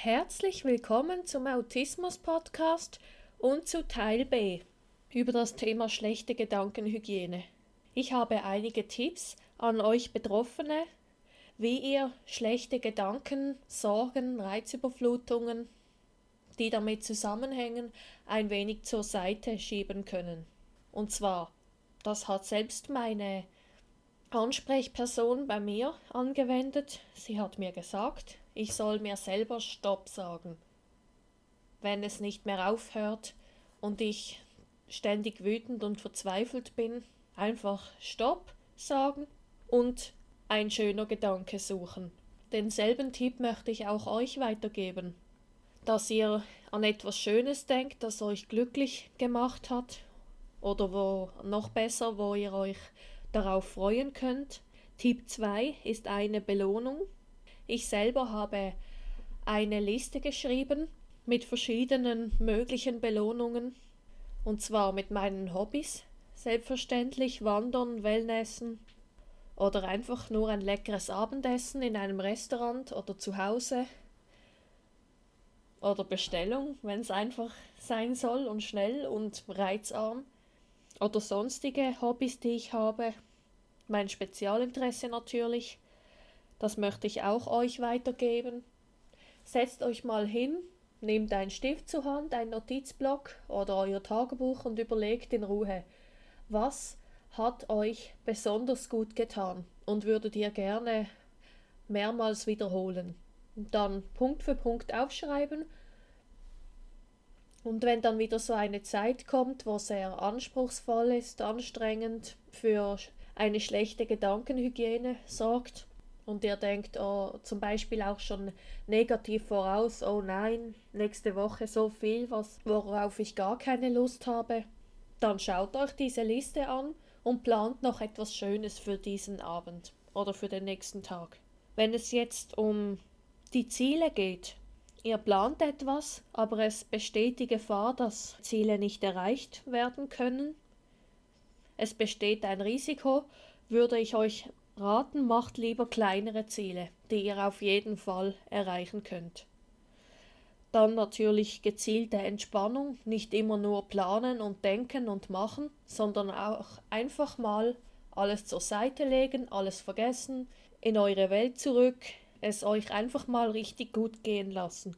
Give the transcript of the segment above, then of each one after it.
Herzlich willkommen zum Autismus-Podcast und zu Teil B über das Thema schlechte Gedankenhygiene. Ich habe einige Tipps an euch Betroffene, wie ihr schlechte Gedanken, Sorgen, Reizüberflutungen, die damit zusammenhängen, ein wenig zur Seite schieben können. Und zwar, das hat selbst meine Ansprechperson bei mir angewendet. Sie hat mir gesagt, ich soll mir selber Stopp sagen. Wenn es nicht mehr aufhört und ich ständig wütend und verzweifelt bin, einfach Stopp sagen und ein schöner Gedanke suchen. Denselben Tipp möchte ich auch euch weitergeben, dass ihr an etwas Schönes denkt, das euch glücklich gemacht hat oder wo noch besser, wo ihr euch darauf freuen könnt. Tipp 2 ist eine Belohnung. Ich selber habe eine Liste geschrieben mit verschiedenen möglichen Belohnungen und zwar mit meinen Hobbys, selbstverständlich Wandern, Wellnessen oder einfach nur ein leckeres Abendessen in einem Restaurant oder zu Hause oder Bestellung, wenn es einfach sein soll und schnell und reizarm oder sonstige Hobbys, die ich habe. Mein Spezialinteresse natürlich. Das möchte ich auch euch weitergeben. Setzt euch mal hin, nehmt einen Stift zur Hand, einen Notizblock oder euer Tagebuch und überlegt in Ruhe, was hat euch besonders gut getan und würdet ihr gerne mehrmals wiederholen. Dann Punkt für Punkt aufschreiben und wenn dann wieder so eine Zeit kommt, wo sehr anspruchsvoll ist, anstrengend, für eine schlechte Gedankenhygiene sorgt und ihr denkt oh, zum Beispiel auch schon negativ voraus, oh nein, nächste Woche so viel, was, worauf ich gar keine Lust habe, dann schaut euch diese Liste an und plant noch etwas Schönes für diesen Abend oder für den nächsten Tag. Wenn es jetzt um die Ziele geht, Ihr plant etwas, aber es besteht die Gefahr, dass Ziele nicht erreicht werden können. Es besteht ein Risiko, würde ich euch raten, macht lieber kleinere Ziele, die ihr auf jeden Fall erreichen könnt. Dann natürlich gezielte Entspannung, nicht immer nur planen und denken und machen, sondern auch einfach mal alles zur Seite legen, alles vergessen, in eure Welt zurück, es euch einfach mal richtig gut gehen lassen.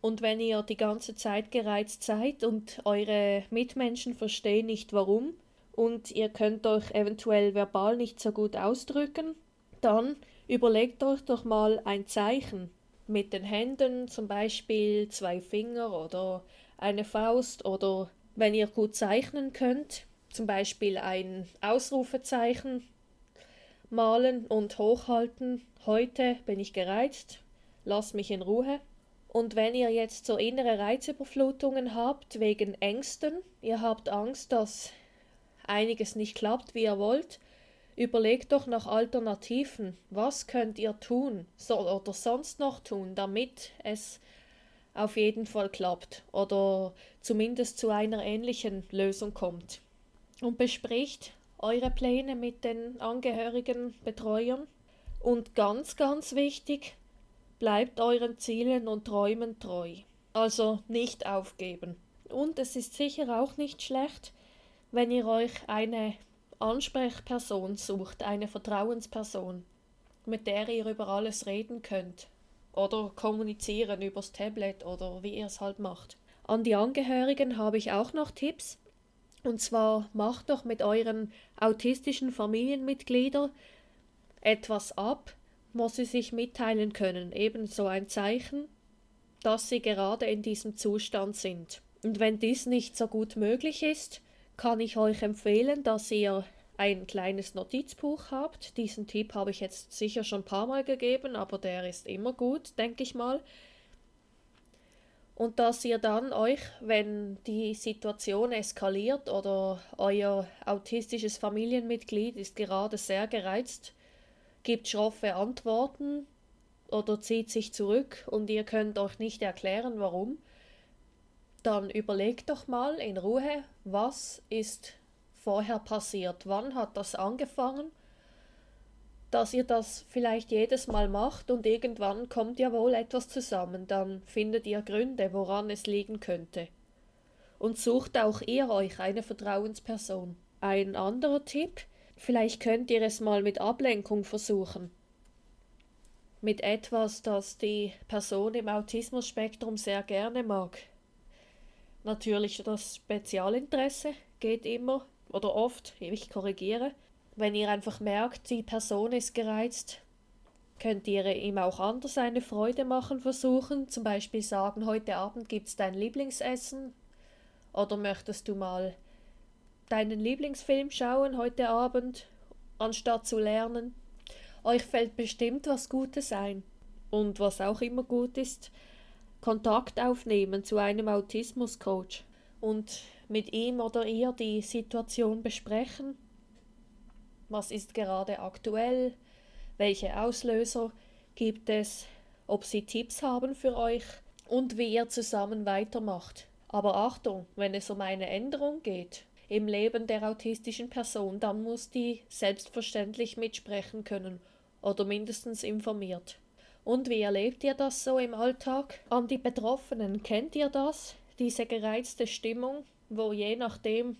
Und wenn ihr die ganze Zeit gereizt seid und eure Mitmenschen verstehen nicht warum und ihr könnt euch eventuell verbal nicht so gut ausdrücken, dann überlegt euch doch mal ein Zeichen mit den Händen, zum Beispiel zwei Finger oder eine Faust oder wenn ihr gut zeichnen könnt, zum Beispiel ein Ausrufezeichen malen und hochhalten. Heute bin ich gereizt, lass mich in Ruhe. Und wenn ihr jetzt so innere Reizüberflutungen habt wegen Ängsten, ihr habt Angst, dass einiges nicht klappt, wie ihr wollt, überlegt doch nach Alternativen. Was könnt ihr tun so, oder sonst noch tun, damit es auf jeden Fall klappt oder zumindest zu einer ähnlichen Lösung kommt. Und bespricht eure Pläne mit den Angehörigen, Betreuern. Und ganz, ganz wichtig, bleibt euren Zielen und Träumen treu. Also nicht aufgeben. Und es ist sicher auch nicht schlecht, wenn ihr euch eine Ansprechperson sucht, eine Vertrauensperson, mit der ihr über alles reden könnt oder kommunizieren übers Tablet oder wie ihr es halt macht. An die Angehörigen habe ich auch noch Tipps. Und zwar macht doch mit euren autistischen Familienmitgliedern etwas ab, wo sie sich mitteilen können, ebenso ein Zeichen, dass sie gerade in diesem Zustand sind. Und wenn dies nicht so gut möglich ist, kann ich euch empfehlen, dass ihr ein kleines Notizbuch habt. Diesen Tipp habe ich jetzt sicher schon ein paar Mal gegeben, aber der ist immer gut, denke ich mal und dass ihr dann euch, wenn die Situation eskaliert oder euer autistisches Familienmitglied ist gerade sehr gereizt, gibt schroffe Antworten oder zieht sich zurück und ihr könnt euch nicht erklären, warum, dann überlegt doch mal in Ruhe, was ist vorher passiert, wann hat das angefangen dass ihr das vielleicht jedes Mal macht und irgendwann kommt ja wohl etwas zusammen, dann findet ihr Gründe, woran es liegen könnte. Und sucht auch ihr euch eine Vertrauensperson. Ein anderer Tipp, vielleicht könnt ihr es mal mit Ablenkung versuchen. Mit etwas, das die Person im Autismus-Spektrum sehr gerne mag. Natürlich das Spezialinteresse geht immer oder oft, ich korrigiere, wenn ihr einfach merkt, die Person ist gereizt, könnt ihr ihm auch anders eine Freude machen versuchen. Zum Beispiel sagen, heute Abend gibt es dein Lieblingsessen. Oder möchtest du mal deinen Lieblingsfilm schauen heute Abend, anstatt zu lernen? Euch fällt bestimmt was Gutes ein. Und was auch immer gut ist, Kontakt aufnehmen zu einem Autismuscoach und mit ihm oder ihr die Situation besprechen was ist gerade aktuell, welche Auslöser gibt es, ob sie Tipps haben für euch und wie ihr zusammen weitermacht. Aber Achtung, wenn es um eine Änderung geht im Leben der autistischen Person, dann muss die selbstverständlich mitsprechen können oder mindestens informiert. Und wie erlebt ihr das so im Alltag? An die Betroffenen, kennt ihr das? Diese gereizte Stimmung, wo je nachdem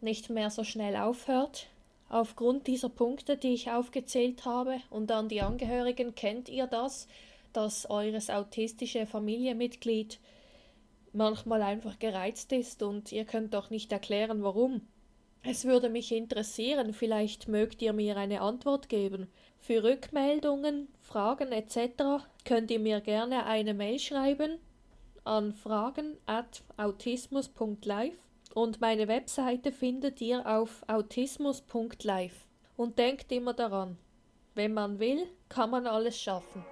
nicht mehr so schnell aufhört? Aufgrund dieser Punkte, die ich aufgezählt habe, und an die Angehörigen kennt ihr das, dass eures autistische Familienmitglied manchmal einfach gereizt ist und ihr könnt doch nicht erklären, warum. Es würde mich interessieren, vielleicht mögt ihr mir eine Antwort geben. Für Rückmeldungen, Fragen etc. könnt ihr mir gerne eine Mail schreiben an fragen at autismus.live und meine Webseite findet ihr auf autismus.live. Und denkt immer daran, wenn man will, kann man alles schaffen.